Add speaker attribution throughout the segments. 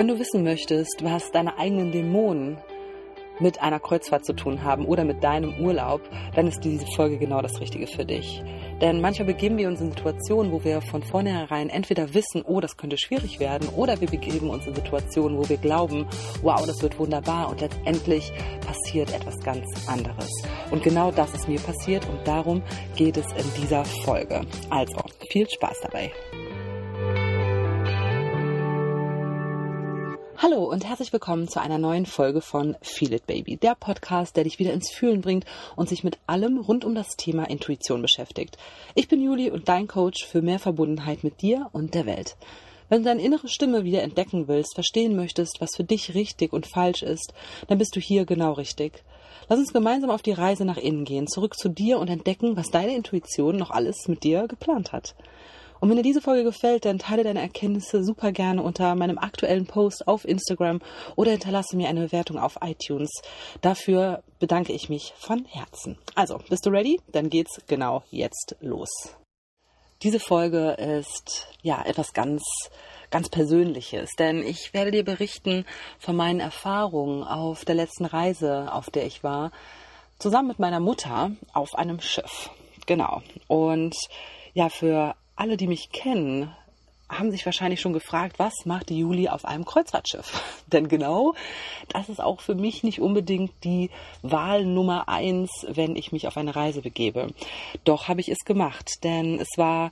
Speaker 1: Wenn du wissen möchtest, was deine eigenen Dämonen mit einer Kreuzfahrt zu tun haben oder mit deinem Urlaub, dann ist diese Folge genau das Richtige für dich. Denn manchmal begeben wir uns in Situationen, wo wir von vornherein entweder wissen, oh, das könnte schwierig werden, oder wir begeben uns in Situationen, wo wir glauben, wow, das wird wunderbar und letztendlich passiert etwas ganz anderes. Und genau das ist mir passiert und darum geht es in dieser Folge. Also, viel Spaß dabei. Hallo und herzlich willkommen zu einer neuen Folge von Feel It Baby, der Podcast, der dich wieder ins Fühlen bringt und sich mit allem rund um das Thema Intuition beschäftigt. Ich bin Juli und dein Coach für mehr Verbundenheit mit dir und der Welt. Wenn du deine innere Stimme wieder entdecken willst, verstehen möchtest, was für dich richtig und falsch ist, dann bist du hier genau richtig. Lass uns gemeinsam auf die Reise nach innen gehen, zurück zu dir und entdecken, was deine Intuition noch alles mit dir geplant hat. Und wenn dir diese Folge gefällt, dann teile deine Erkenntnisse super gerne unter meinem aktuellen Post auf Instagram oder hinterlasse mir eine Bewertung auf iTunes. Dafür bedanke ich mich von Herzen. Also, bist du ready? Dann geht's genau jetzt los. Diese Folge ist ja etwas ganz ganz Persönliches, denn ich werde dir berichten von meinen Erfahrungen auf der letzten Reise, auf der ich war, zusammen mit meiner Mutter auf einem Schiff. Genau. Und ja, für alle, die mich kennen, haben sich wahrscheinlich schon gefragt, was macht die Juli auf einem Kreuzfahrtschiff? Denn genau das ist auch für mich nicht unbedingt die Wahl Nummer eins, wenn ich mich auf eine Reise begebe. Doch habe ich es gemacht, denn es war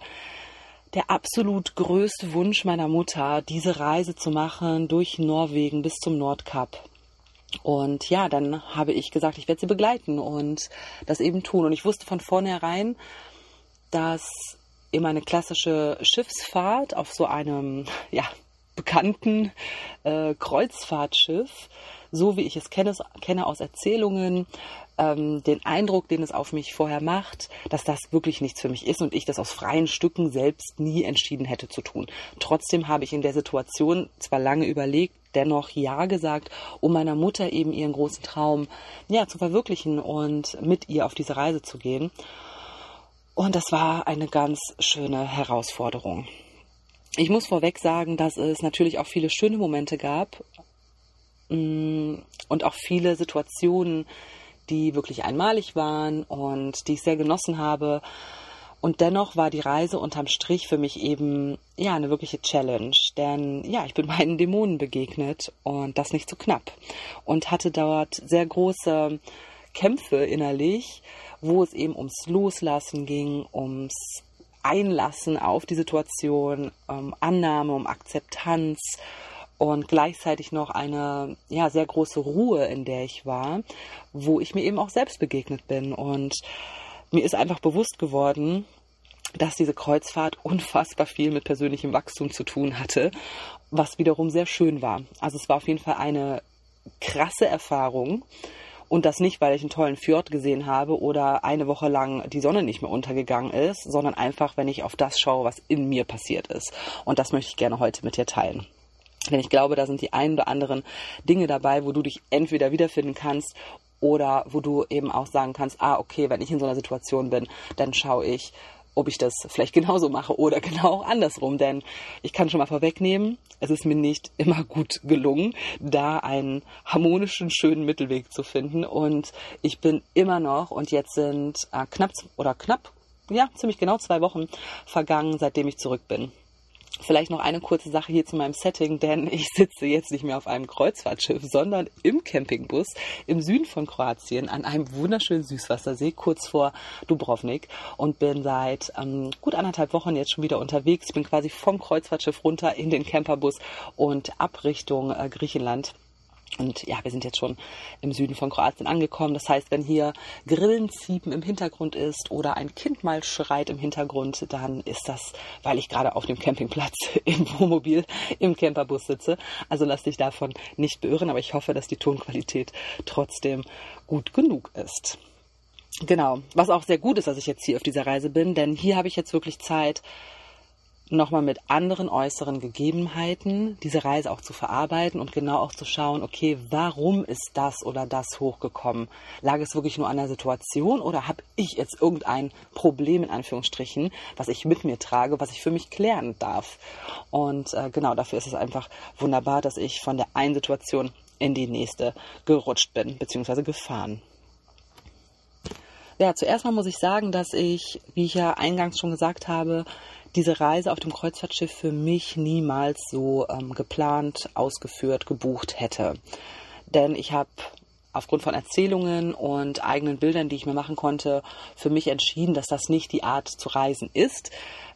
Speaker 1: der absolut größte Wunsch meiner Mutter, diese Reise zu machen durch Norwegen bis zum Nordkap. Und ja, dann habe ich gesagt, ich werde sie begleiten und das eben tun. Und ich wusste von vornherein, dass immer eine klassische Schiffsfahrt auf so einem ja, bekannten äh, Kreuzfahrtschiff, so wie ich es kenne, kenne aus Erzählungen, ähm, den Eindruck, den es auf mich vorher macht, dass das wirklich nichts für mich ist und ich das aus freien Stücken selbst nie entschieden hätte zu tun. Trotzdem habe ich in der Situation zwar lange überlegt, dennoch Ja gesagt, um meiner Mutter eben ihren großen Traum ja zu verwirklichen und mit ihr auf diese Reise zu gehen. Und das war eine ganz schöne Herausforderung. Ich muss vorweg sagen, dass es natürlich auch viele schöne Momente gab mm, und auch viele Situationen, die wirklich einmalig waren und die ich sehr genossen habe. Und dennoch war die Reise unterm Strich für mich eben ja eine wirkliche Challenge, denn ja, ich bin meinen Dämonen begegnet und das nicht so knapp und hatte dort sehr große Kämpfe innerlich wo es eben ums Loslassen ging, ums Einlassen auf die Situation, um Annahme, um Akzeptanz und gleichzeitig noch eine ja sehr große Ruhe, in der ich war, wo ich mir eben auch selbst begegnet bin und mir ist einfach bewusst geworden, dass diese Kreuzfahrt unfassbar viel mit persönlichem Wachstum zu tun hatte, was wiederum sehr schön war. Also es war auf jeden Fall eine krasse Erfahrung und das nicht, weil ich einen tollen Fjord gesehen habe oder eine Woche lang die Sonne nicht mehr untergegangen ist, sondern einfach, wenn ich auf das schaue, was in mir passiert ist. Und das möchte ich gerne heute mit dir teilen. Denn ich glaube, da sind die ein oder anderen Dinge dabei, wo du dich entweder wiederfinden kannst oder wo du eben auch sagen kannst, ah, okay, wenn ich in so einer Situation bin, dann schaue ich, ob ich das vielleicht genauso mache oder genau andersrum. Denn ich kann schon mal vorwegnehmen, es ist mir nicht immer gut gelungen, da einen harmonischen, schönen Mittelweg zu finden. Und ich bin immer noch, und jetzt sind äh, knapp oder knapp, ja, ziemlich genau zwei Wochen vergangen, seitdem ich zurück bin. Vielleicht noch eine kurze Sache hier zu meinem Setting, denn ich sitze jetzt nicht mehr auf einem Kreuzfahrtschiff, sondern im Campingbus im Süden von Kroatien an einem wunderschönen Süßwassersee kurz vor Dubrovnik und bin seit ähm, gut anderthalb Wochen jetzt schon wieder unterwegs. Ich bin quasi vom Kreuzfahrtschiff runter in den Camperbus und ab Richtung äh, Griechenland. Und ja, wir sind jetzt schon im Süden von Kroatien angekommen. Das heißt, wenn hier Grillenziepen im Hintergrund ist oder ein Kind mal schreit im Hintergrund, dann ist das, weil ich gerade auf dem Campingplatz im Wohnmobil im Camperbus sitze. Also lass dich davon nicht beirren, aber ich hoffe, dass die Tonqualität trotzdem gut genug ist. Genau, was auch sehr gut ist, dass ich jetzt hier auf dieser Reise bin, denn hier habe ich jetzt wirklich Zeit, nochmal mit anderen äußeren Gegebenheiten diese Reise auch zu verarbeiten und genau auch zu schauen, okay, warum ist das oder das hochgekommen? Lag es wirklich nur an der Situation oder habe ich jetzt irgendein Problem in Anführungsstrichen, was ich mit mir trage, was ich für mich klären darf? Und äh, genau dafür ist es einfach wunderbar, dass ich von der einen Situation in die nächste gerutscht bin, beziehungsweise gefahren. Ja, zuerst mal muss ich sagen, dass ich, wie ich ja eingangs schon gesagt habe, diese Reise auf dem Kreuzfahrtschiff für mich niemals so ähm, geplant, ausgeführt, gebucht hätte. Denn ich habe aufgrund von Erzählungen und eigenen Bildern, die ich mir machen konnte, für mich entschieden, dass das nicht die Art zu reisen ist,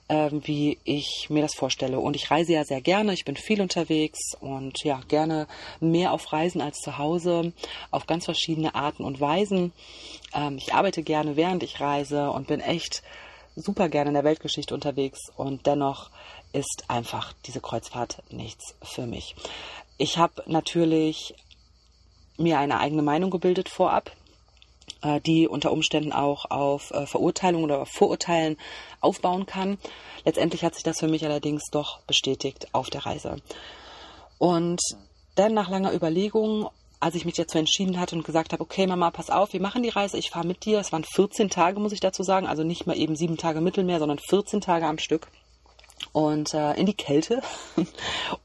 Speaker 1: äh, wie ich mir das vorstelle. Und ich reise ja sehr gerne, ich bin viel unterwegs und ja, gerne mehr auf Reisen als zu Hause, auf ganz verschiedene Arten und Weisen. Ähm, ich arbeite gerne, während ich reise und bin echt super gerne in der Weltgeschichte unterwegs und dennoch ist einfach diese Kreuzfahrt nichts für mich. Ich habe natürlich mir eine eigene Meinung gebildet vorab, äh, die unter Umständen auch auf äh, Verurteilung oder Vorurteilen aufbauen kann. Letztendlich hat sich das für mich allerdings doch bestätigt auf der Reise. Und dann nach langer Überlegung als ich mich dazu entschieden hatte und gesagt habe, okay, Mama, pass auf, wir machen die Reise, ich fahre mit dir. Es waren 14 Tage, muss ich dazu sagen, also nicht mal eben sieben Tage Mittelmeer, sondern 14 Tage am Stück. Und äh, in die Kälte,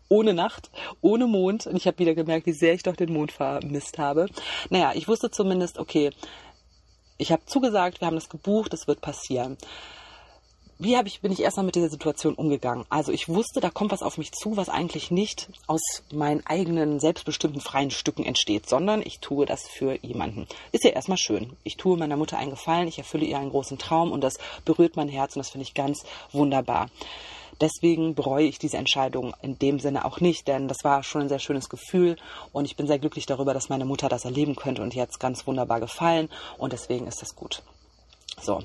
Speaker 1: ohne Nacht, ohne Mond. Und ich habe wieder gemerkt, wie sehr ich doch den Mond vermisst habe. Naja, ich wusste zumindest, okay, ich habe zugesagt, wir haben das gebucht, es wird passieren wie habe ich, bin ich erstmal mit dieser Situation umgegangen? Also ich wusste, da kommt was auf mich zu, was eigentlich nicht aus meinen eigenen selbstbestimmten freien Stücken entsteht, sondern ich tue das für jemanden. Ist ja erstmal schön. Ich tue meiner Mutter einen Gefallen, ich erfülle ihr einen großen Traum und das berührt mein Herz und das finde ich ganz wunderbar. Deswegen bereue ich diese Entscheidung in dem Sinne auch nicht, denn das war schon ein sehr schönes Gefühl und ich bin sehr glücklich darüber, dass meine Mutter das erleben könnte und jetzt ganz wunderbar gefallen und deswegen ist das gut. So.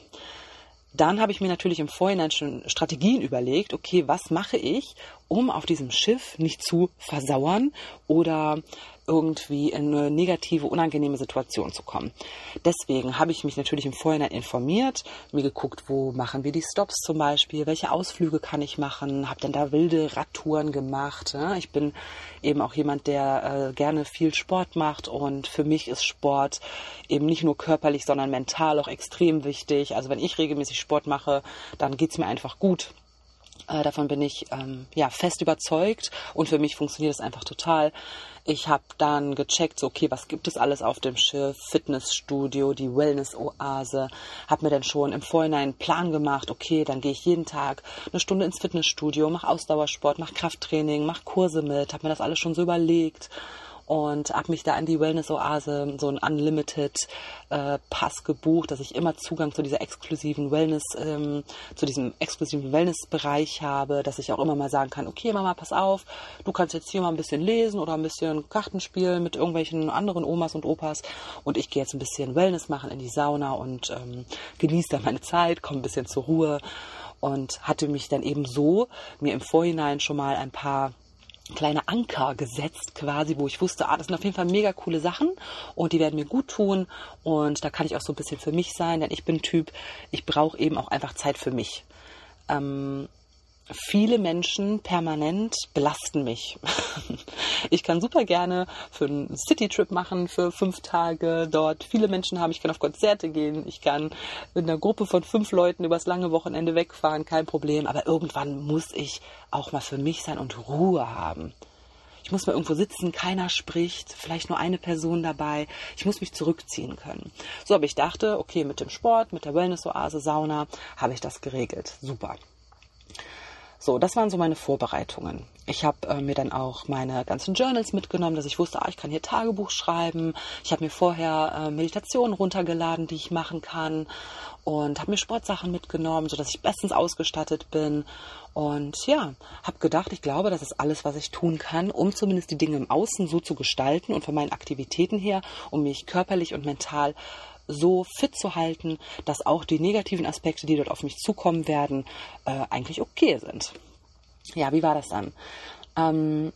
Speaker 1: Dann habe ich mir natürlich im Vorhinein schon Strategien überlegt, okay, was mache ich, um auf diesem Schiff nicht zu versauern oder irgendwie in eine negative, unangenehme Situation zu kommen. Deswegen habe ich mich natürlich im Vorhinein informiert, mir geguckt, wo machen wir die Stops zum Beispiel, welche Ausflüge kann ich machen, habe dann da wilde Radtouren gemacht. Ich bin eben auch jemand, der äh, gerne viel Sport macht und für mich ist Sport eben nicht nur körperlich, sondern mental auch extrem wichtig. Also wenn ich regelmäßig Sport mache, dann geht es mir einfach gut. Äh, davon bin ich ähm, ja fest überzeugt und für mich funktioniert es einfach total. Ich habe dann gecheckt, so okay, was gibt es alles auf dem Schiff? Fitnessstudio, die Wellness-Oase. Habe mir dann schon im Vorhinein einen Plan gemacht. Okay, dann gehe ich jeden Tag eine Stunde ins Fitnessstudio, mache Ausdauersport, mache Krafttraining, mache Kurse mit. Habe mir das alles schon so überlegt und habe mich da in die Wellness-Oase, so ein Unlimited-Pass äh, gebucht, dass ich immer Zugang zu dieser exklusiven Wellness, ähm, zu diesem exklusiven Wellness-Bereich habe, dass ich auch immer mal sagen kann, okay Mama, pass auf, du kannst jetzt hier mal ein bisschen lesen oder ein bisschen Karten spielen mit irgendwelchen anderen Omas und Opas und ich gehe jetzt ein bisschen Wellness machen in die Sauna und ähm, genieße da meine Zeit, komme ein bisschen zur Ruhe und hatte mich dann eben so mir im Vorhinein schon mal ein paar kleine Anker gesetzt quasi, wo ich wusste, ah, das sind auf jeden Fall mega coole Sachen und die werden mir gut tun und da kann ich auch so ein bisschen für mich sein, denn ich bin Typ, ich brauche eben auch einfach Zeit für mich. Ähm, viele Menschen permanent belasten mich. ich kann super gerne für einen Citytrip machen, für fünf Tage dort viele Menschen haben. Ich kann auf Konzerte gehen. Ich kann mit einer Gruppe von fünf Leuten übers lange Wochenende wegfahren, kein Problem. Aber irgendwann muss ich auch mal für mich sein und Ruhe haben. Ich muss mal irgendwo sitzen, keiner spricht, vielleicht nur eine Person dabei. Ich muss mich zurückziehen können. So, aber ich dachte, okay, mit dem Sport, mit der Wellness-Oase, Sauna habe ich das geregelt. Super. So, das waren so meine Vorbereitungen. Ich habe äh, mir dann auch meine ganzen Journals mitgenommen, dass ich wusste, ah, ich kann hier Tagebuch schreiben. Ich habe mir vorher äh, Meditationen runtergeladen, die ich machen kann und habe mir Sportsachen mitgenommen, sodass ich bestens ausgestattet bin. Und ja, habe gedacht, ich glaube, das ist alles, was ich tun kann, um zumindest die Dinge im Außen so zu gestalten und von meinen Aktivitäten her, um mich körperlich und mental so fit zu halten, dass auch die negativen Aspekte, die dort auf mich zukommen werden, äh, eigentlich okay sind. Ja, wie war das dann? Ähm,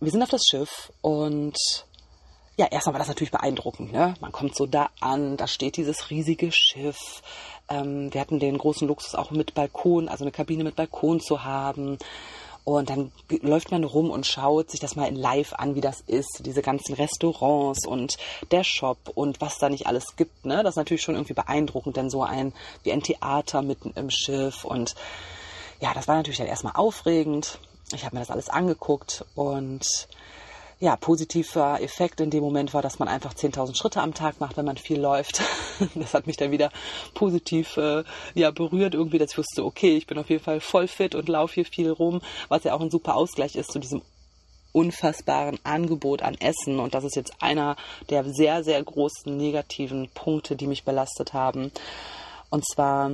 Speaker 1: wir sind auf das Schiff und ja, erstmal war das natürlich beeindruckend. Ne? Man kommt so da an, da steht dieses riesige Schiff. Ähm, wir hatten den großen Luxus auch mit Balkon, also eine Kabine mit Balkon zu haben. Und dann läuft man rum und schaut sich das mal in live an, wie das ist. Diese ganzen Restaurants und der Shop und was da nicht alles gibt. Ne? Das ist natürlich schon irgendwie beeindruckend, denn so ein wie ein Theater mitten im Schiff. Und ja, das war natürlich dann erstmal aufregend. Ich habe mir das alles angeguckt und ja, positiver Effekt in dem Moment war, dass man einfach 10.000 Schritte am Tag macht, wenn man viel läuft. Das hat mich dann wieder positiv äh, ja, berührt, irgendwie, dass ich wusste, okay, ich bin auf jeden Fall voll fit und laufe hier viel rum, was ja auch ein super Ausgleich ist zu diesem unfassbaren Angebot an Essen. Und das ist jetzt einer der sehr, sehr großen negativen Punkte, die mich belastet haben. Und zwar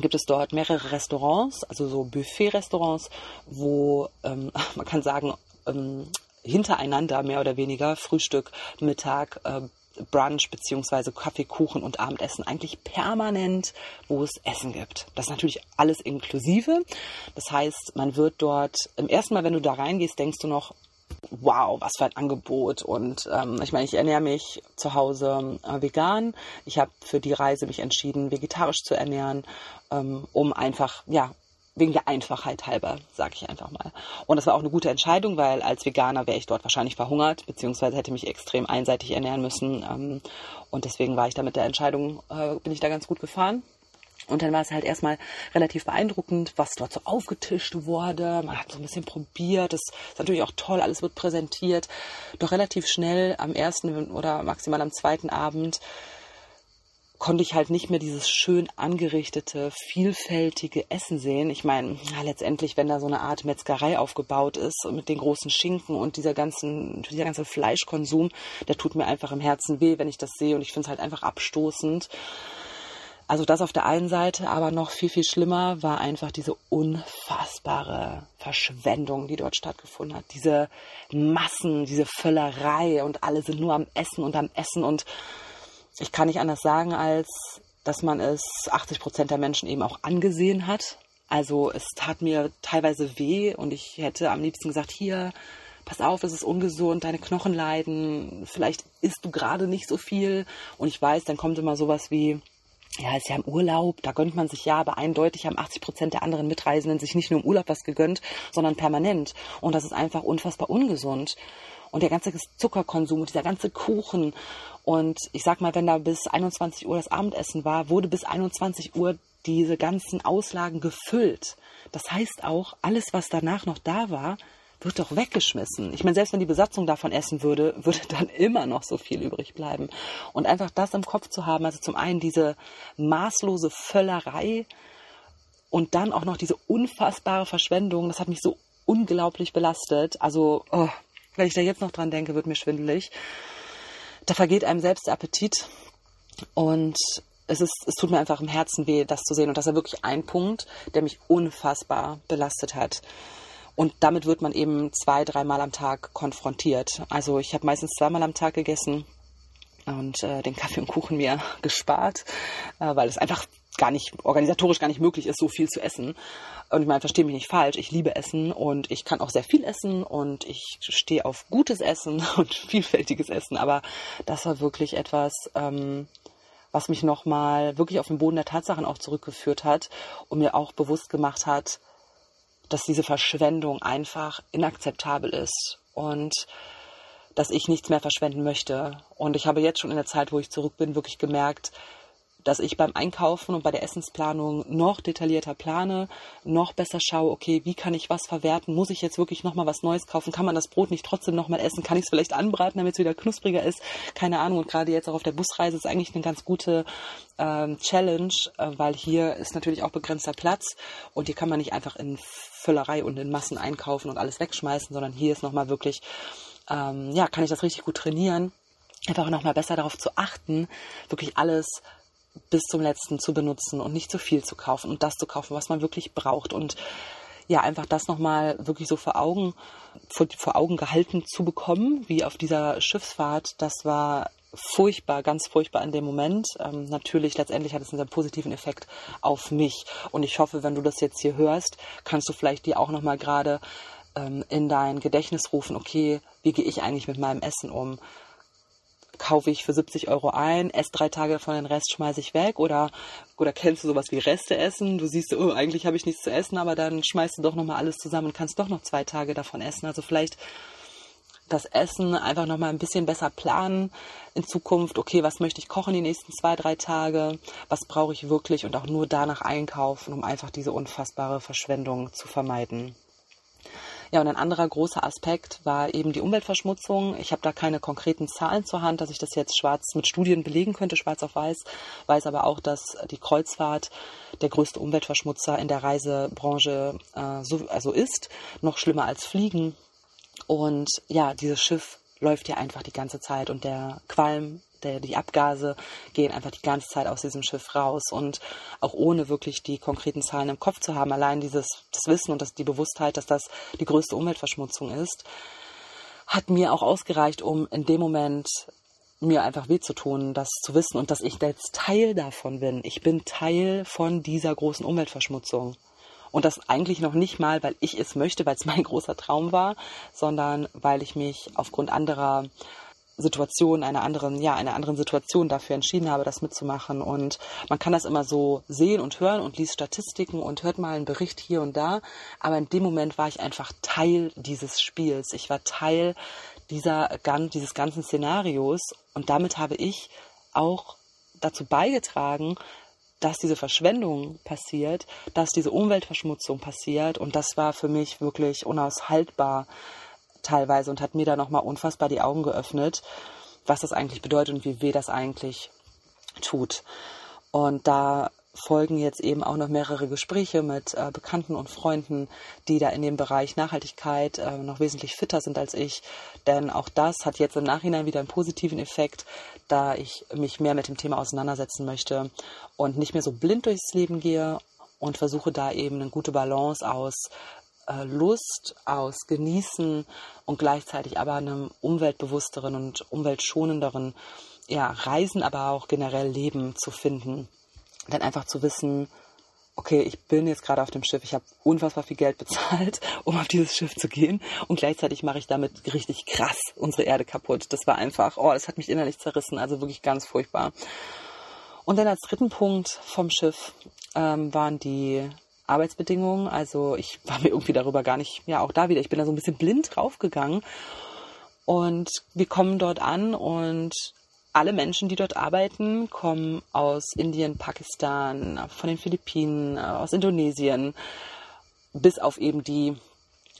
Speaker 1: gibt es dort mehrere Restaurants, also so Buffet-Restaurants, wo ähm, man kann sagen, ähm, hintereinander mehr oder weniger Frühstück, Mittag, äh, Brunch beziehungsweise Kaffee, Kuchen und Abendessen eigentlich permanent, wo es Essen gibt. Das ist natürlich alles inklusive. Das heißt, man wird dort im ersten Mal, wenn du da reingehst, denkst du noch, wow, was für ein Angebot. Und ähm, ich meine, ich ernähre mich zu Hause äh, vegan. Ich habe für die Reise mich entschieden, vegetarisch zu ernähren, ähm, um einfach, ja, wegen der Einfachheit halber, sage ich einfach mal. Und das war auch eine gute Entscheidung, weil als Veganer wäre ich dort wahrscheinlich verhungert, beziehungsweise hätte mich extrem einseitig ernähren müssen. Ähm, und deswegen war ich da mit der Entscheidung, äh, bin ich da ganz gut gefahren. Und dann war es halt erstmal relativ beeindruckend, was dort so aufgetischt wurde. Man hat so ein bisschen probiert. Das ist natürlich auch toll, alles wird präsentiert. Doch relativ schnell am ersten oder maximal am zweiten Abend konnte ich halt nicht mehr dieses schön angerichtete, vielfältige Essen sehen. Ich meine, ja, letztendlich, wenn da so eine Art Metzgerei aufgebaut ist mit den großen Schinken und dieser ganzen, dieser ganze Fleischkonsum, der tut mir einfach im Herzen weh, wenn ich das sehe und ich finde es halt einfach abstoßend. Also das auf der einen Seite, aber noch viel, viel schlimmer war einfach diese unfassbare Verschwendung, die dort stattgefunden hat. Diese Massen, diese Völlerei und alle sind nur am Essen und am Essen und ich kann nicht anders sagen, als dass man es 80 Prozent der Menschen eben auch angesehen hat. Also es tat mir teilweise weh und ich hätte am liebsten gesagt, hier, pass auf, es ist ungesund, deine Knochen leiden, vielleicht isst du gerade nicht so viel. Und ich weiß, dann kommt immer sowas wie, ja, ist ja im Urlaub, da gönnt man sich ja, aber eindeutig haben 80 Prozent der anderen Mitreisenden sich nicht nur im Urlaub was gegönnt, sondern permanent. Und das ist einfach unfassbar ungesund. Und der ganze Zuckerkonsum und dieser ganze Kuchen und ich sag mal, wenn da bis 21 Uhr das Abendessen war, wurde bis 21 Uhr diese ganzen Auslagen gefüllt. Das heißt auch, alles, was danach noch da war, wird doch weggeschmissen. Ich meine, selbst wenn die Besatzung davon essen würde, würde dann immer noch so viel übrig bleiben. Und einfach das im Kopf zu haben, also zum einen diese maßlose Völlerei und dann auch noch diese unfassbare Verschwendung, das hat mich so unglaublich belastet. Also, oh, wenn ich da jetzt noch dran denke, wird mir schwindelig da vergeht einem selbst der Appetit. Und es ist, es tut mir einfach im Herzen weh, das zu sehen. Und das ist wirklich ein Punkt, der mich unfassbar belastet hat. Und damit wird man eben zwei, dreimal am Tag konfrontiert. Also ich habe meistens zweimal am Tag gegessen und äh, den Kaffee und Kuchen mir gespart, äh, weil es einfach gar nicht, organisatorisch gar nicht möglich ist, so viel zu essen. Und ich meine, verstehe mich nicht falsch, ich liebe Essen und ich kann auch sehr viel essen und ich stehe auf gutes Essen und vielfältiges Essen, aber das war wirklich etwas, ähm, was mich nochmal wirklich auf den Boden der Tatsachen auch zurückgeführt hat und mir auch bewusst gemacht hat, dass diese Verschwendung einfach inakzeptabel ist und dass ich nichts mehr verschwenden möchte. Und ich habe jetzt schon in der Zeit, wo ich zurück bin, wirklich gemerkt, dass ich beim Einkaufen und bei der Essensplanung noch detaillierter plane, noch besser schaue, okay, wie kann ich was verwerten? Muss ich jetzt wirklich nochmal was Neues kaufen? Kann man das Brot nicht trotzdem nochmal essen? Kann ich es vielleicht anbraten, damit es wieder knuspriger ist? Keine Ahnung. Und gerade jetzt auch auf der Busreise ist eigentlich eine ganz gute ähm, Challenge, äh, weil hier ist natürlich auch begrenzter Platz und hier kann man nicht einfach in Völlerei und in Massen einkaufen und alles wegschmeißen, sondern hier ist nochmal wirklich, ähm, ja, kann ich das richtig gut trainieren einfach nochmal besser darauf zu achten, wirklich alles bis zum letzten zu benutzen und nicht zu viel zu kaufen und das zu kaufen, was man wirklich braucht und ja, einfach das nochmal wirklich so vor Augen, vor, vor Augen gehalten zu bekommen, wie auf dieser Schiffsfahrt, das war furchtbar, ganz furchtbar in dem Moment. Ähm, natürlich, letztendlich hat es einen sehr positiven Effekt auf mich. Und ich hoffe, wenn du das jetzt hier hörst, kannst du vielleicht dir auch nochmal gerade ähm, in dein Gedächtnis rufen, okay, wie gehe ich eigentlich mit meinem Essen um? Kaufe ich für 70 Euro ein, esse drei Tage davon, den Rest schmeiße ich weg oder oder kennst du sowas wie Reste essen? Du siehst, oh, eigentlich habe ich nichts zu essen, aber dann schmeißt du doch nochmal alles zusammen und kannst doch noch zwei Tage davon essen. Also vielleicht das Essen einfach nochmal ein bisschen besser planen in Zukunft. Okay, was möchte ich kochen die nächsten zwei, drei Tage? Was brauche ich wirklich? Und auch nur danach einkaufen, um einfach diese unfassbare Verschwendung zu vermeiden. Ja, und ein anderer großer Aspekt war eben die Umweltverschmutzung. Ich habe da keine konkreten Zahlen zur Hand, dass ich das jetzt schwarz mit Studien belegen könnte, schwarz auf weiß. Weiß aber auch, dass die Kreuzfahrt der größte Umweltverschmutzer in der Reisebranche äh, so, also ist. Noch schlimmer als Fliegen. Und ja, dieses Schiff läuft ja einfach die ganze Zeit und der Qualm, der, die Abgase gehen einfach die ganze Zeit aus diesem Schiff raus und auch ohne wirklich die konkreten Zahlen im Kopf zu haben, allein dieses das Wissen und das, die Bewusstheit, dass das die größte Umweltverschmutzung ist, hat mir auch ausgereicht, um in dem Moment mir einfach weh zu tun, das zu wissen und dass ich jetzt Teil davon bin. Ich bin Teil von dieser großen Umweltverschmutzung. Und das eigentlich noch nicht mal, weil ich es möchte, weil es mein großer Traum war, sondern weil ich mich aufgrund anderer Situation, einer anderen, ja, einer anderen Situation dafür entschieden habe, das mitzumachen. Und man kann das immer so sehen und hören und liest Statistiken und hört mal einen Bericht hier und da. Aber in dem Moment war ich einfach Teil dieses Spiels. Ich war Teil dieser, dieses ganzen Szenarios. Und damit habe ich auch dazu beigetragen, dass diese Verschwendung passiert, dass diese Umweltverschmutzung passiert. Und das war für mich wirklich unaushaltbar teilweise und hat mir da nochmal unfassbar die Augen geöffnet, was das eigentlich bedeutet und wie weh das eigentlich tut. Und da folgen jetzt eben auch noch mehrere Gespräche mit äh, Bekannten und Freunden, die da in dem Bereich Nachhaltigkeit äh, noch wesentlich fitter sind als ich. Denn auch das hat jetzt im Nachhinein wieder einen positiven Effekt, da ich mich mehr mit dem Thema auseinandersetzen möchte und nicht mehr so blind durchs Leben gehe und versuche da eben eine gute Balance aus Lust, aus Genießen und gleichzeitig aber einem umweltbewussteren und umweltschonenderen ja, Reisen, aber auch generell Leben zu finden dann einfach zu wissen, okay, ich bin jetzt gerade auf dem Schiff, ich habe unfassbar viel Geld bezahlt, um auf dieses Schiff zu gehen und gleichzeitig mache ich damit richtig krass unsere Erde kaputt. Das war einfach, oh, das hat mich innerlich zerrissen, also wirklich ganz furchtbar. Und dann als dritten Punkt vom Schiff ähm, waren die Arbeitsbedingungen. Also ich war mir irgendwie darüber gar nicht, ja auch da wieder, ich bin da so ein bisschen blind draufgegangen. Und wir kommen dort an und alle Menschen, die dort arbeiten, kommen aus Indien, Pakistan, von den Philippinen, aus Indonesien, bis auf eben die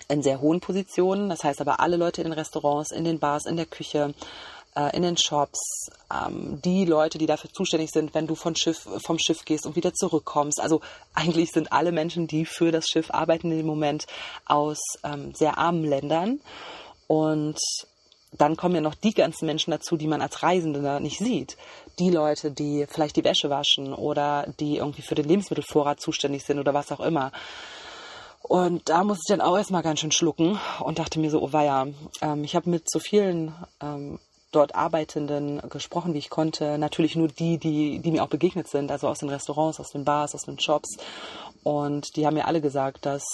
Speaker 1: in sehr hohen Positionen. Das heißt aber alle Leute in den Restaurants, in den Bars, in der Küche, in den Shops, ähm, die Leute, die dafür zuständig sind, wenn du von Schiff, vom Schiff gehst und wieder zurückkommst. Also eigentlich sind alle Menschen, die für das Schiff arbeiten, in dem Moment aus ähm, sehr armen Ländern. Und dann kommen ja noch die ganzen Menschen dazu, die man als Reisende nicht sieht. Die Leute, die vielleicht die Wäsche waschen oder die irgendwie für den Lebensmittelvorrat zuständig sind oder was auch immer. Und da muss ich dann auch erstmal ganz schön schlucken und dachte mir so, oh weia, ähm, ich habe mit so vielen ähm, dort Arbeitenden gesprochen, wie ich konnte. Natürlich nur die, die, die mir auch begegnet sind, also aus den Restaurants, aus den Bars, aus den Shops. Und die haben mir alle gesagt, dass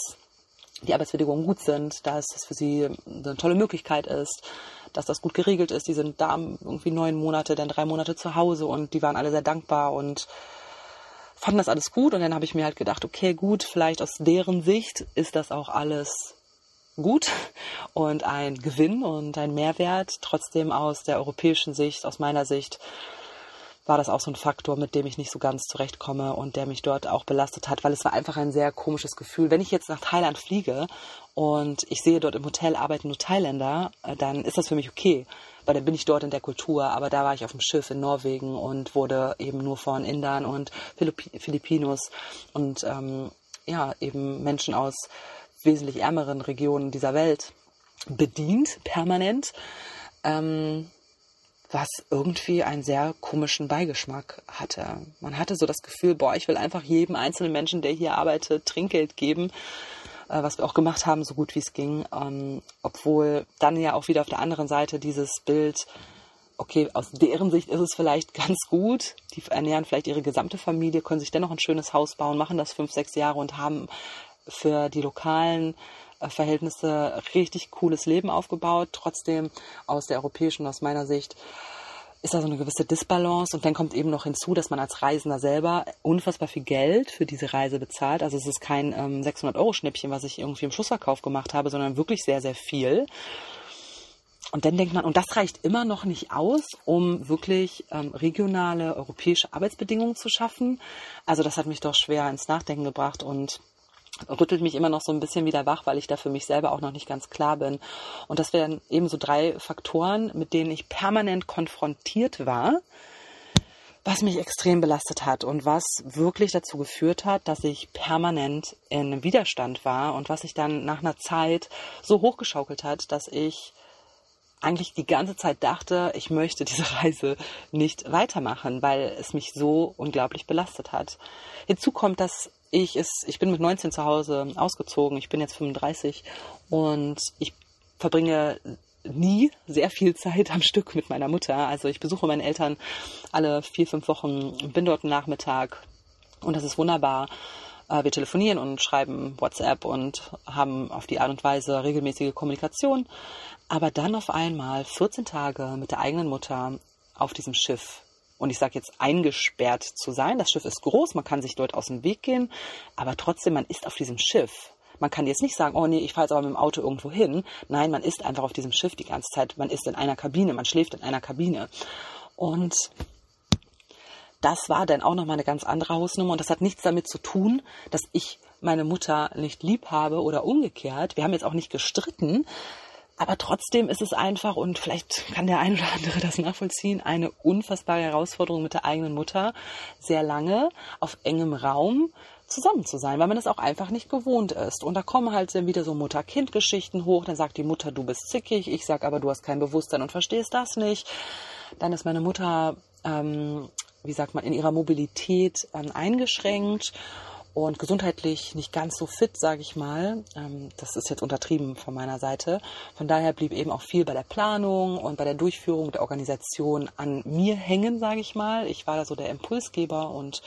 Speaker 1: die Arbeitsbedingungen gut sind, dass es für sie eine tolle Möglichkeit ist, dass das gut geregelt ist. Die sind da irgendwie neun Monate, dann drei Monate zu Hause und die waren alle sehr dankbar und fanden das alles gut. Und dann habe ich mir halt gedacht, okay, gut, vielleicht aus deren Sicht ist das auch alles gut und ein Gewinn und ein Mehrwert. Trotzdem aus der europäischen Sicht, aus meiner Sicht, war das auch so ein Faktor, mit dem ich nicht so ganz zurechtkomme und der mich dort auch belastet hat, weil es war einfach ein sehr komisches Gefühl. Wenn ich jetzt nach Thailand fliege und ich sehe dort im Hotel arbeiten nur Thailänder, äh, dann ist das für mich okay, weil dann bin ich dort in der Kultur. Aber da war ich auf dem Schiff in Norwegen und wurde eben nur von Indern und Philippi Filipinos und ähm, ja, eben Menschen aus wesentlich ärmeren Regionen dieser Welt bedient, permanent. Ähm, was irgendwie einen sehr komischen Beigeschmack hatte. Man hatte so das Gefühl, boah, ich will einfach jedem einzelnen Menschen, der hier arbeitet, Trinkgeld geben, äh, was wir auch gemacht haben, so gut wie es ging. Ähm, obwohl dann ja auch wieder auf der anderen Seite dieses Bild, okay, aus deren Sicht ist es vielleicht ganz gut, die ernähren vielleicht ihre gesamte Familie, können sich dennoch ein schönes Haus bauen, machen das fünf, sechs Jahre und haben für die lokalen äh, Verhältnisse richtig cooles Leben aufgebaut. Trotzdem aus der europäischen, aus meiner Sicht, ist da so eine gewisse Disbalance und dann kommt eben noch hinzu, dass man als Reisender selber unfassbar viel Geld für diese Reise bezahlt. Also es ist kein ähm, 600 Euro Schnäppchen, was ich irgendwie im Schlussverkauf gemacht habe, sondern wirklich sehr, sehr viel. Und dann denkt man, und das reicht immer noch nicht aus, um wirklich ähm, regionale europäische Arbeitsbedingungen zu schaffen. Also das hat mich doch schwer ins Nachdenken gebracht und rüttelt mich immer noch so ein bisschen wieder wach, weil ich da für mich selber auch noch nicht ganz klar bin. Und das wären eben so drei Faktoren, mit denen ich permanent konfrontiert war, was mich extrem belastet hat und was wirklich dazu geführt hat, dass ich permanent in Widerstand war und was sich dann nach einer Zeit so hochgeschaukelt hat, dass ich eigentlich die ganze Zeit dachte, ich möchte diese Reise nicht weitermachen, weil es mich so unglaublich belastet hat. Hinzu kommt, dass ich es, ich bin mit 19 zu Hause ausgezogen, ich bin jetzt 35 und ich verbringe nie sehr viel Zeit am Stück mit meiner Mutter. Also ich besuche meine Eltern alle vier, fünf Wochen, bin dort einen Nachmittag und das ist wunderbar. Äh, wir telefonieren und schreiben WhatsApp und haben auf die Art und Weise regelmäßige Kommunikation. Aber dann auf einmal 14 Tage mit der eigenen Mutter auf diesem Schiff und ich sage jetzt eingesperrt zu sein. Das Schiff ist groß, man kann sich dort aus dem Weg gehen, aber trotzdem, man ist auf diesem Schiff. Man kann jetzt nicht sagen, oh nee, ich fahre jetzt aber mit dem Auto irgendwo hin. Nein, man ist einfach auf diesem Schiff die ganze Zeit. Man ist in einer Kabine, man schläft in einer Kabine. Und das war dann auch nochmal eine ganz andere Hausnummer. Und das hat nichts damit zu tun, dass ich meine Mutter nicht lieb habe oder umgekehrt. Wir haben jetzt auch nicht gestritten. Aber trotzdem ist es einfach, und vielleicht kann der ein oder andere das nachvollziehen, eine unfassbare Herausforderung mit der eigenen Mutter, sehr lange auf engem Raum zusammen zu sein, weil man das auch einfach nicht gewohnt ist. Und da kommen halt dann wieder so Mutter-Kind-Geschichten hoch. Dann sagt die Mutter, du bist zickig. Ich sag aber, du hast kein Bewusstsein und verstehst das nicht. Dann ist meine Mutter, ähm, wie sagt man, in ihrer Mobilität ähm, eingeschränkt und gesundheitlich nicht ganz so fit, sage ich mal. Ähm, das ist jetzt untertrieben von meiner Seite. Von daher blieb eben auch viel bei der Planung und bei der Durchführung der Organisation an mir hängen, sage ich mal. Ich war da so der Impulsgeber und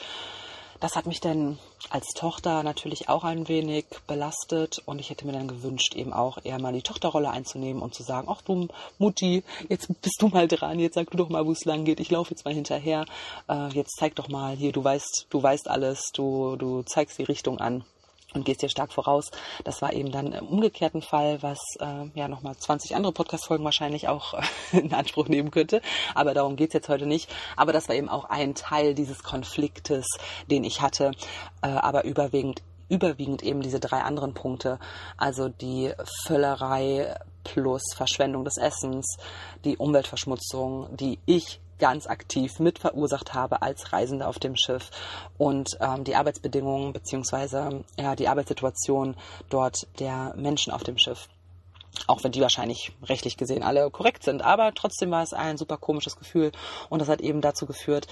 Speaker 1: das hat mich dann als Tochter natürlich auch ein wenig belastet und ich hätte mir dann gewünscht, eben auch eher mal die Tochterrolle einzunehmen und zu sagen, ach du Mutti, jetzt bist du mal dran, jetzt sag du doch mal, wo es lang geht, ich laufe jetzt mal hinterher, äh, jetzt zeig doch mal hier, du weißt, du weißt alles, du, du zeigst die Richtung an und gehst dir stark voraus. Das war eben dann im umgekehrten Fall, was äh, ja nochmal 20 andere Podcast-Folgen wahrscheinlich auch äh, in Anspruch nehmen könnte. Aber darum geht's jetzt heute nicht. Aber das war eben auch ein Teil dieses Konfliktes, den ich hatte, äh, aber überwiegend überwiegend eben diese drei anderen Punkte, also die Völlerei plus Verschwendung des Essens, die Umweltverschmutzung, die ich ganz aktiv mit verursacht habe als Reisende auf dem Schiff und ähm, die Arbeitsbedingungen beziehungsweise ja, die Arbeitssituation dort der Menschen auf dem Schiff. Auch wenn die wahrscheinlich rechtlich gesehen alle korrekt sind. Aber trotzdem war es ein super komisches Gefühl. Und das hat eben dazu geführt,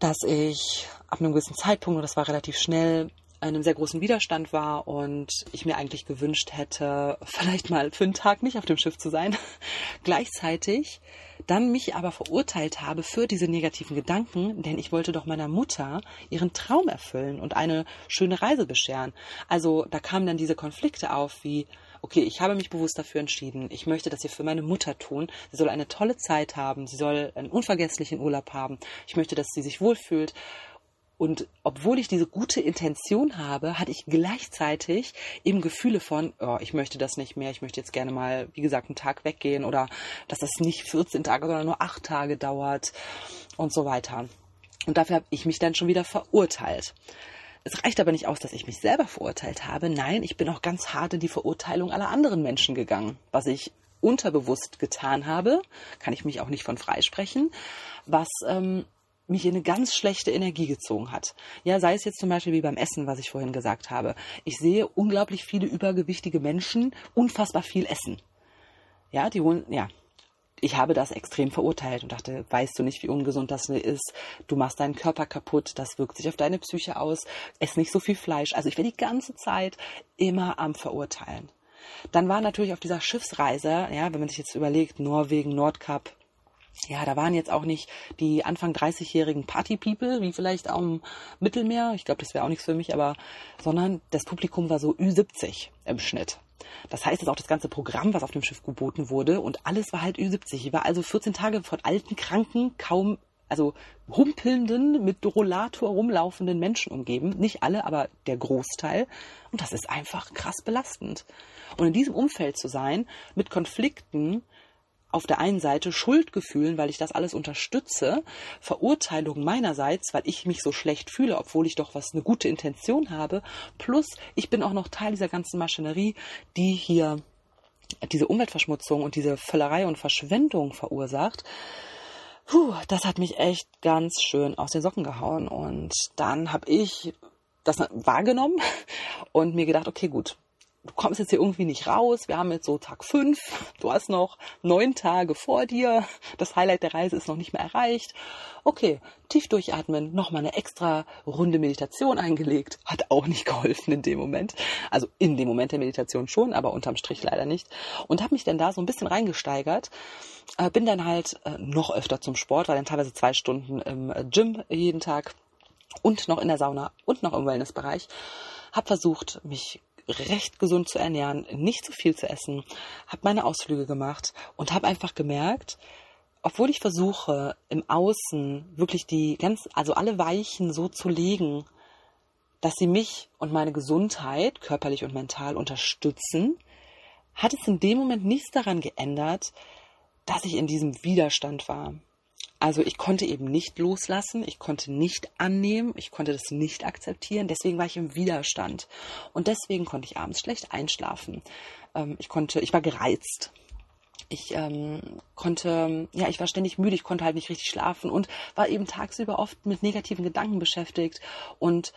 Speaker 1: dass ich ab einem gewissen Zeitpunkt, und das war relativ schnell, einem sehr großen Widerstand war und ich mir eigentlich gewünscht hätte, vielleicht mal für einen Tag nicht auf dem Schiff zu sein. Gleichzeitig dann mich aber verurteilt habe für diese negativen Gedanken, denn ich wollte doch meiner Mutter ihren Traum erfüllen und eine schöne Reise bescheren. Also da kamen dann diese Konflikte auf wie okay, ich habe mich bewusst dafür entschieden. Ich möchte das hier für meine Mutter tun. Sie soll eine tolle Zeit haben. Sie soll einen unvergesslichen Urlaub haben. Ich möchte, dass sie sich wohlfühlt. Und obwohl ich diese gute Intention habe, hatte ich gleichzeitig eben Gefühle von, oh, ich möchte das nicht mehr, ich möchte jetzt gerne mal, wie gesagt, einen Tag weggehen oder dass das nicht 14 Tage, sondern nur 8 Tage dauert und so weiter. Und dafür habe ich mich dann schon wieder verurteilt. Es reicht aber nicht aus, dass ich mich selber verurteilt habe. Nein, ich bin auch ganz hart in die Verurteilung aller anderen Menschen gegangen, was ich unterbewusst getan habe, kann ich mich auch nicht von freisprechen, was ähm, mich in eine ganz schlechte Energie gezogen hat. Ja, sei es jetzt zum Beispiel wie beim Essen, was ich vorhin gesagt habe. Ich sehe unglaublich viele übergewichtige Menschen unfassbar viel essen. Ja, die holen, ja. Ich habe das extrem verurteilt und dachte, weißt du nicht, wie ungesund das ist? Du machst deinen Körper kaputt, das wirkt sich auf deine Psyche aus. Ess nicht so viel Fleisch. Also ich war die ganze Zeit immer am Verurteilen. Dann war natürlich auf dieser Schiffsreise, ja, wenn man sich jetzt überlegt, Norwegen, Nordkap, ja, da waren jetzt auch nicht die Anfang 30-jährigen Party-People, wie vielleicht am Mittelmeer. Ich glaube, das wäre auch nichts für mich, aber, sondern das Publikum war so Ü70 im Schnitt. Das heißt, dass auch das ganze Programm, was auf dem Schiff geboten wurde und alles war halt Ü70. Ich war also 14 Tage von alten, kranken, kaum, also humpelnden, mit Rollator rumlaufenden Menschen umgeben. Nicht alle, aber der Großteil. Und das ist einfach krass belastend. Und in diesem Umfeld zu sein, mit Konflikten, auf der einen Seite Schuldgefühlen, weil ich das alles unterstütze, Verurteilung meinerseits, weil ich mich so schlecht fühle, obwohl ich doch was eine gute Intention habe, plus ich bin auch noch Teil dieser ganzen Maschinerie, die hier diese Umweltverschmutzung und diese Völlerei und Verschwendung verursacht. Puh, das hat mich echt ganz schön aus den Socken gehauen und dann habe ich das wahrgenommen und mir gedacht, okay, gut, du kommst jetzt hier irgendwie nicht raus. Wir haben jetzt so Tag fünf. Du hast noch neun Tage vor dir. Das Highlight der Reise ist noch nicht mehr erreicht. Okay, tief durchatmen, nochmal eine extra Runde Meditation eingelegt. Hat auch nicht geholfen in dem Moment. Also in dem Moment der Meditation schon, aber unterm Strich leider nicht. Und habe mich dann da so ein bisschen reingesteigert. Äh, bin dann halt äh, noch öfter zum Sport, war dann teilweise zwei Stunden im äh, Gym jeden Tag und noch in der Sauna und noch im Wellnessbereich. Hab versucht, mich recht gesund zu ernähren, nicht zu viel zu essen, habe meine Ausflüge gemacht und habe einfach gemerkt, obwohl ich versuche, im Außen wirklich die ganz, also alle Weichen so zu legen, dass sie mich und meine Gesundheit, körperlich und mental, unterstützen, hat es in dem Moment nichts daran geändert, dass ich in diesem Widerstand war. Also ich konnte eben nicht loslassen, ich konnte nicht annehmen, ich konnte das nicht akzeptieren, deswegen war ich im Widerstand. Und deswegen konnte ich abends schlecht einschlafen. Ähm, ich konnte, ich war gereizt. Ich ähm, konnte, ja, ich war ständig müde, ich konnte halt nicht richtig schlafen und war eben tagsüber oft mit negativen Gedanken beschäftigt und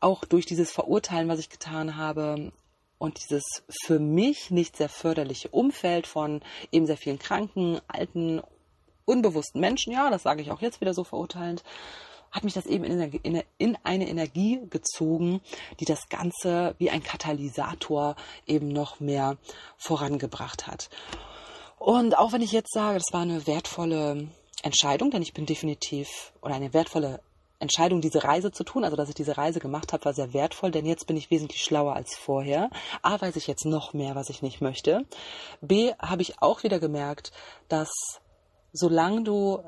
Speaker 1: auch durch dieses Verurteilen, was ich getan habe, und dieses für mich nicht sehr förderliche Umfeld von eben sehr vielen kranken, alten unbewussten Menschen, ja, das sage ich auch jetzt wieder so verurteilend, hat mich das eben in, in, eine Energie gezogen, die das Ganze wie ein Katalysator eben noch mehr vorangebracht hat. Und auch wenn ich jetzt sage, das war eine wertvolle Entscheidung, denn ich bin definitiv, oder eine wertvolle Entscheidung, diese Reise zu tun, also dass ich diese Reise gemacht habe, war sehr wertvoll, denn jetzt bin ich wesentlich schlauer als vorher. A, weiß ich jetzt noch mehr, was ich nicht möchte. B, habe ich auch wieder gemerkt, dass solange du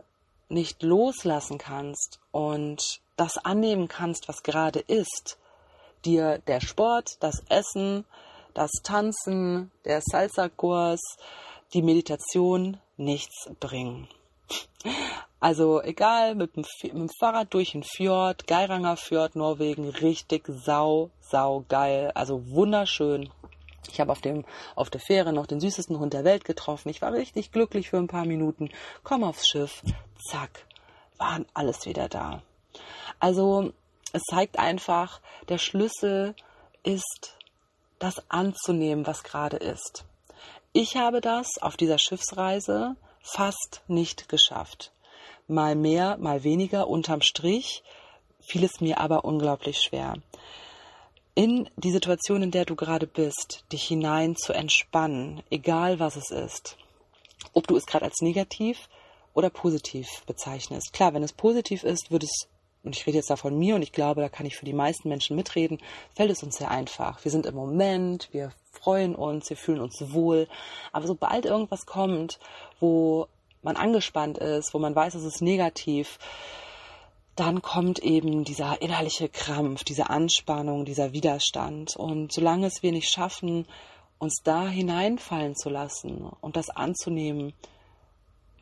Speaker 1: nicht loslassen kannst und das annehmen kannst, was gerade ist, dir der Sport, das Essen, das Tanzen, der Salsa-Kurs, die Meditation nichts bringen. Also egal, mit dem, mit dem, Fahrrad durch den Fjord, Geiranger Fjord, Norwegen, richtig sau, sau geil. Also wunderschön. Ich habe auf, auf der Fähre noch den süßesten Hund der Welt getroffen. Ich war richtig glücklich für ein paar Minuten. Komm aufs Schiff. Zack. Waren alles wieder da. Also, es zeigt einfach, der Schlüssel ist, das anzunehmen, was gerade ist. Ich habe das auf dieser Schiffsreise fast nicht geschafft. Mal mehr, mal weniger unterm Strich fiel es mir aber unglaublich schwer in die Situation, in der du gerade bist, dich hinein zu entspannen, egal was es ist. Ob du es gerade als negativ oder positiv bezeichnest. Klar, wenn es positiv ist, wird es, und ich rede jetzt da von mir und ich glaube, da kann ich für die meisten Menschen mitreden, fällt es uns sehr einfach. Wir sind im Moment, wir freuen uns, wir fühlen uns wohl. Aber sobald irgendwas kommt, wo man angespannt ist, wo man weiß, es ist negativ, dann kommt eben dieser innerliche Krampf, diese Anspannung, dieser Widerstand. Und solange es wir nicht schaffen, uns da hineinfallen zu lassen und das anzunehmen,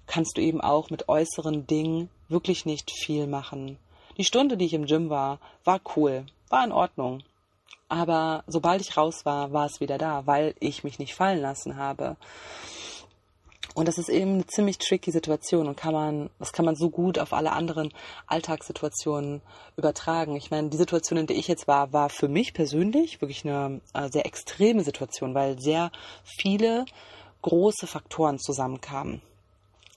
Speaker 1: kannst du eben auch mit äußeren Dingen wirklich nicht viel machen. Die Stunde, die ich im Gym war, war cool, war in Ordnung. Aber sobald ich raus war, war es wieder da, weil ich mich nicht fallen lassen habe. Und das ist eben eine ziemlich tricky Situation und kann man, das kann man so gut auf alle anderen Alltagssituationen übertragen. Ich meine, die Situation, in der ich jetzt war, war für mich persönlich wirklich eine äh, sehr extreme Situation, weil sehr viele große Faktoren zusammenkamen.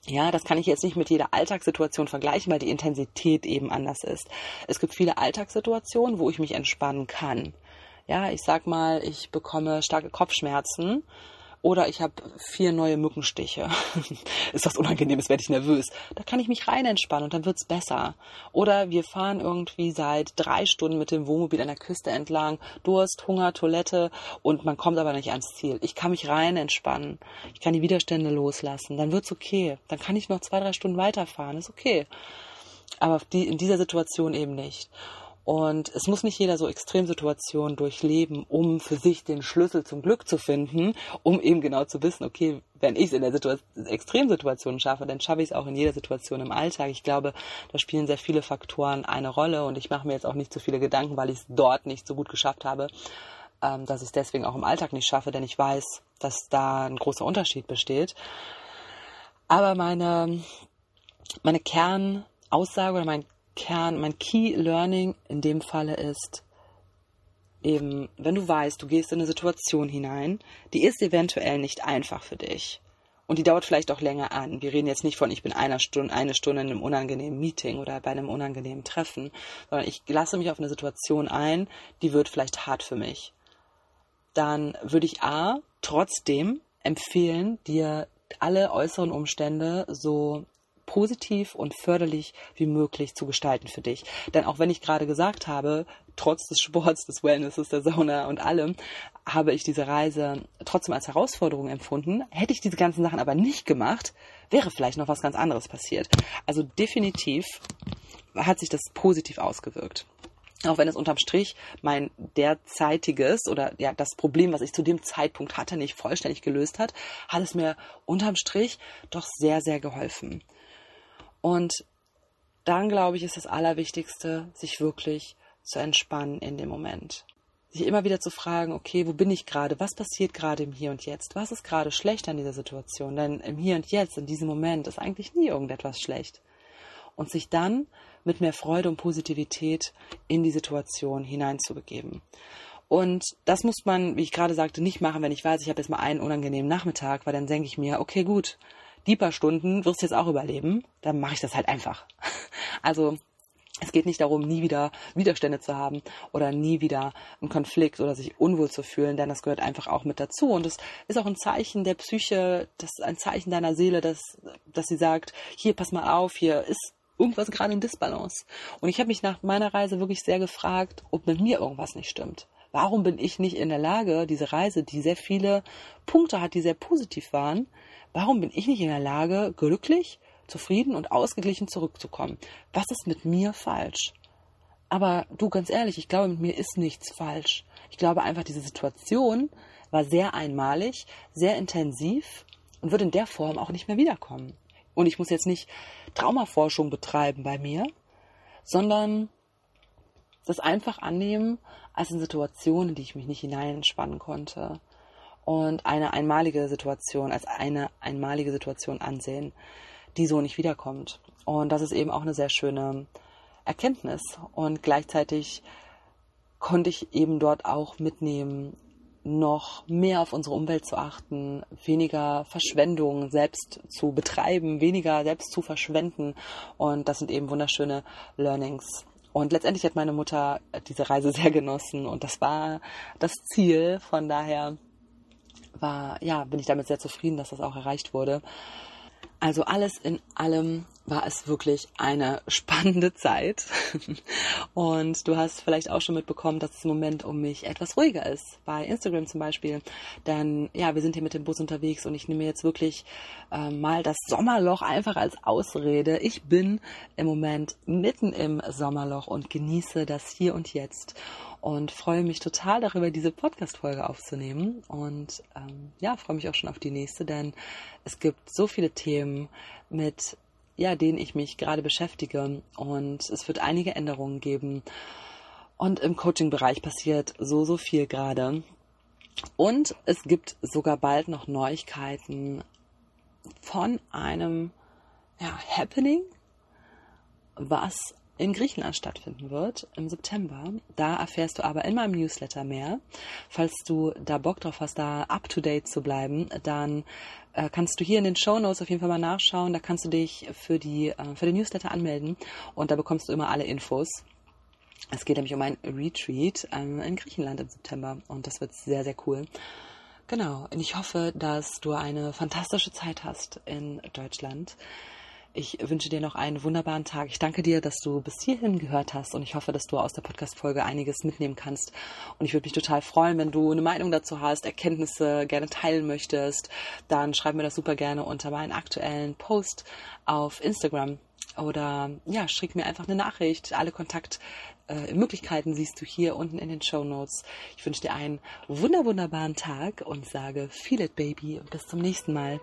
Speaker 1: Ja, das kann ich jetzt nicht mit jeder Alltagssituation vergleichen, weil die Intensität eben anders ist. Es gibt viele Alltagssituationen, wo ich mich entspannen kann. Ja, ich sag mal, ich bekomme starke Kopfschmerzen Oder ich habe vier neue Mückenstiche. ist das unangenehm, werde ich nervös. Da kann ich mich rein entspannen und dann wird's besser. Oder wir fahren irgendwie seit drei Stunden mit dem Wohnmobil an der Küste entlang. Durst, Hunger, Toilette und man kommt aber nicht ans Ziel. Ich kann mich rein entspannen. Ich kann die Widerstände loslassen. Dann wird's okay. Dann kann ich noch zwei, drei Stunden weiterfahren. Ist okay. Aber die, in dieser Situation eben nicht. Und es muss nicht jeder so Extremsituationen durchleben, um für sich den Schlüssel zum Glück zu finden, um eben genau zu wissen, okay, wenn ich es in der Situation, Extremsituation schaffe, dann schaffe ich es auch in jeder Situation im Alltag. Ich glaube, da spielen sehr viele Faktoren eine Rolle und ich mache mir jetzt auch nicht so viele Gedanken, weil ich es dort nicht so gut geschafft habe, ähm, dass ich es deswegen auch im Alltag nicht schaffe, denn ich weiß, dass da ein großer Unterschied besteht. Aber meine, meine Kernaussage oder mein Kern, mein Key Learning in dem Falle ist, eben, wenn du weißt, du gehst in eine Situation hinein, die ist eventuell nicht einfach für dich. Und die dauert vielleicht auch länger an. Wir reden jetzt nicht von, ich bin einer Stunde, eine Stunde in einem unangenehmen Meeting oder bei einem unangenehmen Treffen, sondern ich lasse mich auf eine Situation ein, die wird vielleicht hart für mich. Dann würde ich A, trotzdem empfehlen, dir alle äußeren Umstände so positiv und förderlich wie möglich zu gestalten für dich. Denn auch wenn ich gerade gesagt habe, trotz des Sports, des Wellnesses, der Sauna und allem, habe ich diese Reise trotzdem als Herausforderung empfunden. Hätte ich diese ganzen Sachen aber nicht gemacht, wäre vielleicht noch was ganz anderes passiert. Also definitiv hat sich das positiv ausgewirkt auch wenn es unterm Strich mein derzeitiges oder ja das Problem, was ich zu dem Zeitpunkt hatte, nicht vollständig gelöst hat, hat es mir unterm Strich doch sehr, sehr geholfen. Und dann, glaube ich, ist das Allerwichtigste, sich wirklich zu entspannen in dem Moment. Sich immer wieder zu fragen, okay, wo bin ich gerade? Was passiert gerade im Hier und Jetzt? Was ist gerade schlecht an dieser Situation? Denn im Hier und Jetzt, in diesem Moment, ist eigentlich nie irgendetwas schlecht. Und sich dann mit mehr Freude und Positivität in die Situation hineinzubegeben. Und das muss man, wie ich gerade sagte, nicht machen, wenn ich weiß, ich habe jetzt mal einen unangenehmen Nachmittag, weil dann denke ich mir, okay, gut, die Stunden wirst du jetzt auch überleben, dann mache ich das halt einfach. Also es geht nicht darum, nie wieder Widerstände zu haben oder nie wieder einen Konflikt oder sich unwohl zu fühlen, denn das gehört einfach auch mit dazu. Und es ist auch ein Zeichen der Psyche, das ist ein Zeichen deiner Seele, dass, dass sie sagt, hier, pass mal auf, hier ist irgendwas gerade in Disbalance. Und ich habe mich nach meiner Reise wirklich sehr gefragt, ob mit mir irgendwas nicht stimmt. Warum bin ich nicht in der Lage, diese Reise, die sehr viele Punkte hat, die sehr positiv waren, Warum bin ich nicht in der Lage, glücklich, zufrieden und ausgeglichen zurückzukommen? Was ist mit mir falsch? Aber du, ganz ehrlich, ich glaube, mit mir ist nichts falsch. Ich glaube einfach, diese Situation war sehr einmalig, sehr intensiv und wird in der Form auch nicht mehr wiederkommen. Und ich muss jetzt nicht Traumaforschung betreiben bei mir, sondern das einfach annehmen als eine Situation, in die ich mich nicht hineinspannen konnte, und eine einmalige Situation als eine einmalige Situation ansehen, die so nicht wiederkommt. Und das ist eben auch eine sehr schöne Erkenntnis. Und gleichzeitig konnte ich eben dort auch mitnehmen, noch mehr auf unsere Umwelt zu achten, weniger Verschwendung selbst zu betreiben, weniger selbst zu verschwenden. Und das sind eben wunderschöne Learnings. Und letztendlich hat meine Mutter diese Reise sehr genossen und das war das Ziel. Von daher war, ja, bin ich damit sehr zufrieden, dass das auch erreicht wurde. Also alles in allem war es wirklich eine spannende Zeit. Und du hast vielleicht auch schon mitbekommen, dass es im Moment um mich etwas ruhiger ist. Bei Instagram zum Beispiel. Denn ja, wir sind hier mit dem Bus unterwegs und ich nehme jetzt wirklich äh, mal das Sommerloch einfach als Ausrede. Ich bin im Moment mitten im Sommerloch und genieße das hier und jetzt und freue mich total darüber, diese Podcast-Folge aufzunehmen. Und ähm, ja, freue mich auch schon auf die nächste, denn es gibt so viele Themen, mit ja, denen ich mich gerade beschäftige. Und es wird einige Änderungen geben. Und im Coaching-Bereich passiert so, so viel gerade. Und es gibt sogar bald noch Neuigkeiten von einem ja, Happening, was in Griechenland stattfinden wird im September. Da erfährst du aber in meinem Newsletter mehr. Falls du da Bock drauf hast, da up to date zu bleiben, dann äh, kannst du hier in den Show Notes auf jeden Fall mal nachschauen. Da kannst du dich für die äh, für den Newsletter anmelden und da bekommst du immer alle Infos. Es geht nämlich um ein Retreat ähm, in Griechenland im September und das wird sehr sehr cool. Genau, und ich hoffe, dass du eine fantastische Zeit hast in Deutschland. Ich wünsche dir noch einen wunderbaren Tag. Ich danke dir, dass du bis hierhin gehört hast und ich hoffe, dass du aus der Podcast-Folge einiges mitnehmen kannst. Und ich würde mich total freuen, wenn du eine Meinung dazu hast, Erkenntnisse gerne teilen möchtest. Dann schreib mir das super gerne unter meinen aktuellen Post auf Instagram oder ja, schick mir einfach eine Nachricht. Alle Kontaktmöglichkeiten äh, siehst du hier unten in den Show Notes. Ich wünsche dir einen wunder wunderbaren Tag und sage Feel it, Baby und bis zum nächsten Mal.